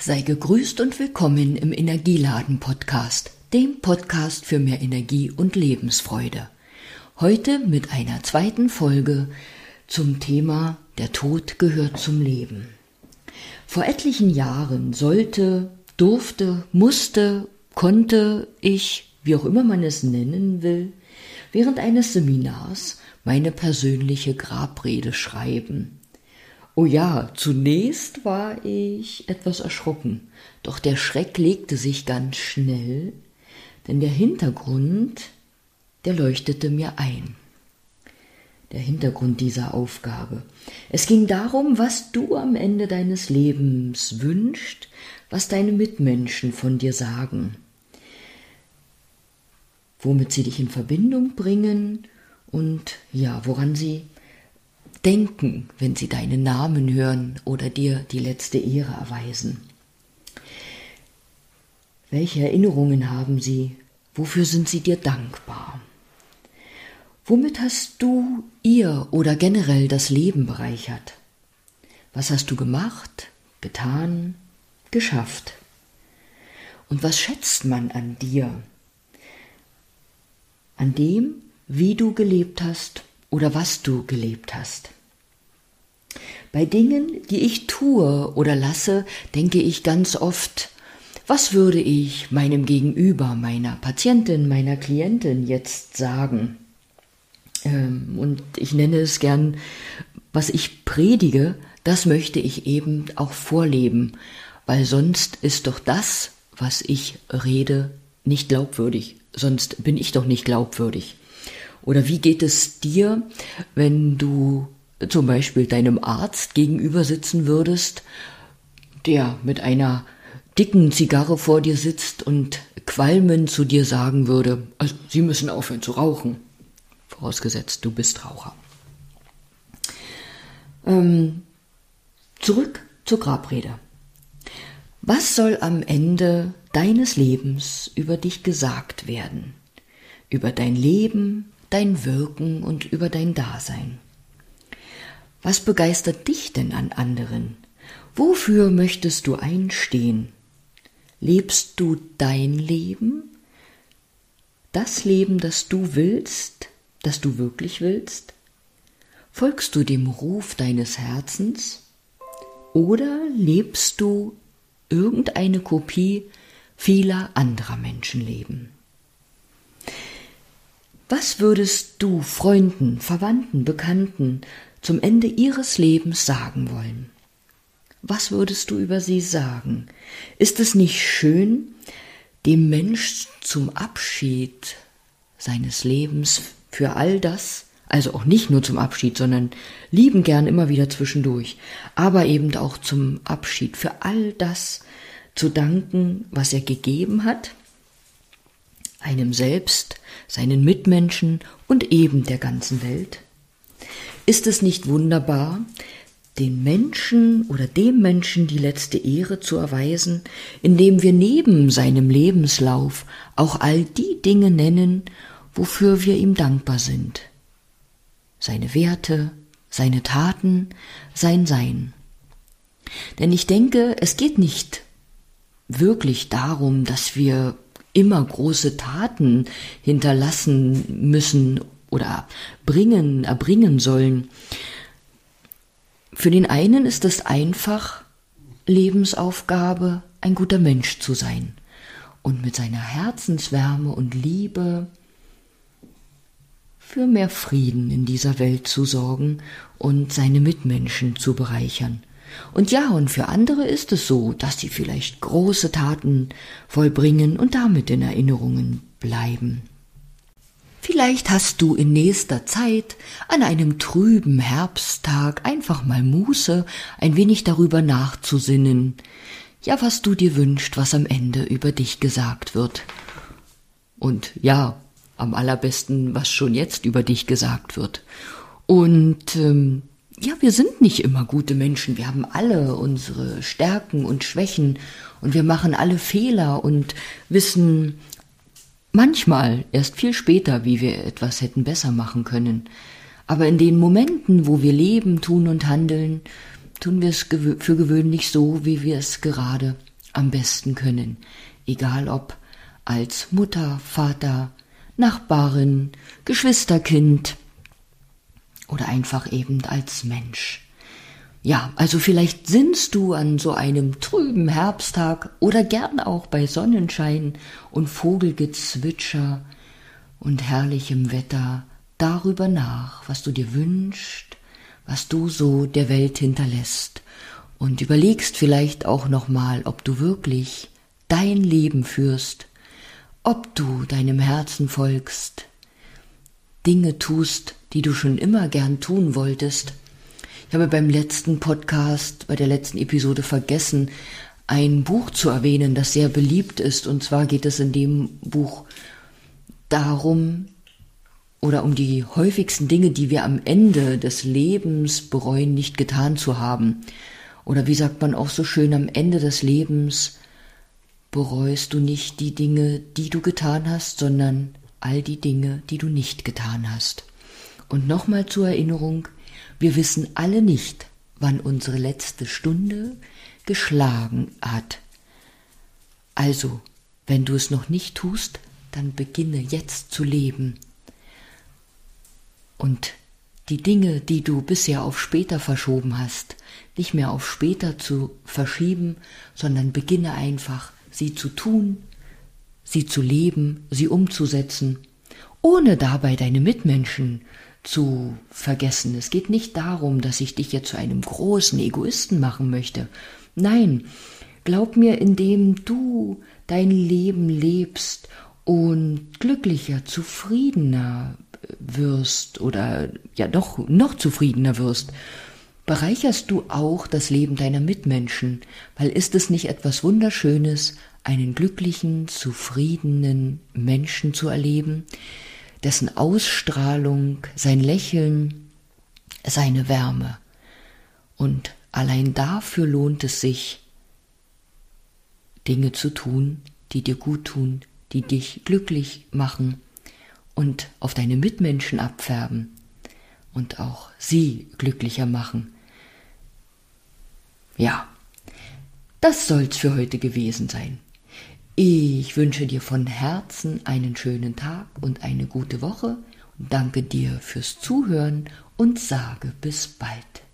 Sei gegrüßt und willkommen im Energieladen Podcast, dem Podcast für mehr Energie und Lebensfreude. Heute mit einer zweiten Folge zum Thema Der Tod gehört zum Leben. Vor etlichen Jahren sollte, durfte, musste, konnte ich, wie auch immer man es nennen will, während eines Seminars meine persönliche Grabrede schreiben. Oh ja, zunächst war ich etwas erschrocken, doch der Schreck legte sich ganz schnell, denn der Hintergrund, der leuchtete mir ein. Der Hintergrund dieser Aufgabe. Es ging darum, was du am Ende deines Lebens wünschst, was deine Mitmenschen von dir sagen, womit sie dich in Verbindung bringen und ja, woran sie denken, wenn sie deinen Namen hören oder dir die letzte Ehre erweisen? Welche Erinnerungen haben sie? Wofür sind sie dir dankbar? Womit hast du ihr oder generell das Leben bereichert? Was hast du gemacht, getan, geschafft? Und was schätzt man an dir? An dem, wie du gelebt hast oder was du gelebt hast. Bei Dingen, die ich tue oder lasse, denke ich ganz oft, was würde ich meinem Gegenüber, meiner Patientin, meiner Klientin jetzt sagen? Ähm, und ich nenne es gern, was ich predige, das möchte ich eben auch vorleben, weil sonst ist doch das, was ich rede, nicht glaubwürdig, sonst bin ich doch nicht glaubwürdig. Oder wie geht es dir, wenn du zum Beispiel deinem Arzt gegenüber sitzen würdest, der mit einer dicken Zigarre vor dir sitzt und qualmend zu dir sagen würde, also Sie müssen aufhören zu rauchen, vorausgesetzt du bist Raucher. Ähm, zurück zur Grabrede. Was soll am Ende deines Lebens über dich gesagt werden? Über dein Leben, dein Wirken und über dein Dasein. Was begeistert dich denn an anderen? Wofür möchtest du einstehen? Lebst du dein Leben? Das Leben, das du willst, das du wirklich willst? Folgst du dem Ruf deines Herzens? Oder lebst du irgendeine Kopie vieler anderer Menschenleben? Was würdest du Freunden, Verwandten, Bekannten zum Ende ihres Lebens sagen wollen? Was würdest du über sie sagen? Ist es nicht schön, dem Mensch zum Abschied seines Lebens für all das, also auch nicht nur zum Abschied, sondern lieben gern immer wieder zwischendurch, aber eben auch zum Abschied für all das zu danken, was er gegeben hat, einem selbst, seinen Mitmenschen und eben der ganzen Welt? Ist es nicht wunderbar, den Menschen oder dem Menschen die letzte Ehre zu erweisen, indem wir neben seinem Lebenslauf auch all die Dinge nennen, wofür wir ihm dankbar sind. Seine Werte, seine Taten, sein Sein. Denn ich denke, es geht nicht wirklich darum, dass wir immer große Taten hinterlassen müssen oder bringen, erbringen sollen. Für den einen ist es einfach Lebensaufgabe, ein guter Mensch zu sein und mit seiner Herzenswärme und Liebe für mehr Frieden in dieser Welt zu sorgen und seine Mitmenschen zu bereichern. Und ja, und für andere ist es so, dass sie vielleicht große Taten vollbringen und damit in Erinnerungen bleiben. Vielleicht hast du in nächster Zeit an einem trüben Herbsttag einfach mal Muße, ein wenig darüber nachzusinnen, ja, was du dir wünschst, was am Ende über dich gesagt wird. Und ja, am allerbesten, was schon jetzt über dich gesagt wird. Und ähm, ja, wir sind nicht immer gute Menschen. Wir haben alle unsere Stärken und Schwächen und wir machen alle Fehler und wissen manchmal erst viel später, wie wir etwas hätten besser machen können. Aber in den Momenten, wo wir leben, tun und handeln, tun wir es für gewöhnlich so, wie wir es gerade am besten können, egal ob als Mutter, Vater, Nachbarin, Geschwisterkind oder einfach eben als Mensch. Ja, also vielleicht sinnst du an so einem trüben Herbsttag oder gern auch bei Sonnenschein und Vogelgezwitscher und herrlichem Wetter darüber nach, was du dir wünschst, was du so der Welt hinterlässt und überlegst vielleicht auch nochmal, ob du wirklich dein Leben führst, ob du deinem Herzen folgst, Dinge tust, die du schon immer gern tun wolltest. Ich habe beim letzten Podcast, bei der letzten Episode vergessen, ein Buch zu erwähnen, das sehr beliebt ist. Und zwar geht es in dem Buch darum, oder um die häufigsten Dinge, die wir am Ende des Lebens bereuen, nicht getan zu haben. Oder wie sagt man auch so schön, am Ende des Lebens bereust du nicht die Dinge, die du getan hast, sondern all die Dinge, die du nicht getan hast. Und nochmal zur Erinnerung, wir wissen alle nicht, wann unsere letzte Stunde geschlagen hat. Also, wenn du es noch nicht tust, dann beginne jetzt zu leben. Und die Dinge, die du bisher auf später verschoben hast, nicht mehr auf später zu verschieben, sondern beginne einfach, sie zu tun, sie zu leben, sie umzusetzen, ohne dabei deine Mitmenschen zu vergessen. Es geht nicht darum, dass ich dich jetzt zu einem großen Egoisten machen möchte. Nein, glaub mir, indem du dein Leben lebst und glücklicher, zufriedener wirst oder ja doch noch zufriedener wirst, bereicherst du auch das Leben deiner Mitmenschen, weil ist es nicht etwas Wunderschönes, einen glücklichen, zufriedenen Menschen zu erleben, dessen Ausstrahlung, sein Lächeln, seine Wärme. Und allein dafür lohnt es sich, Dinge zu tun, die dir gut tun, die dich glücklich machen und auf deine Mitmenschen abfärben und auch sie glücklicher machen. Ja, das soll's für heute gewesen sein. Ich wünsche dir von Herzen einen schönen Tag und eine gute Woche danke dir fürs Zuhören und sage bis bald.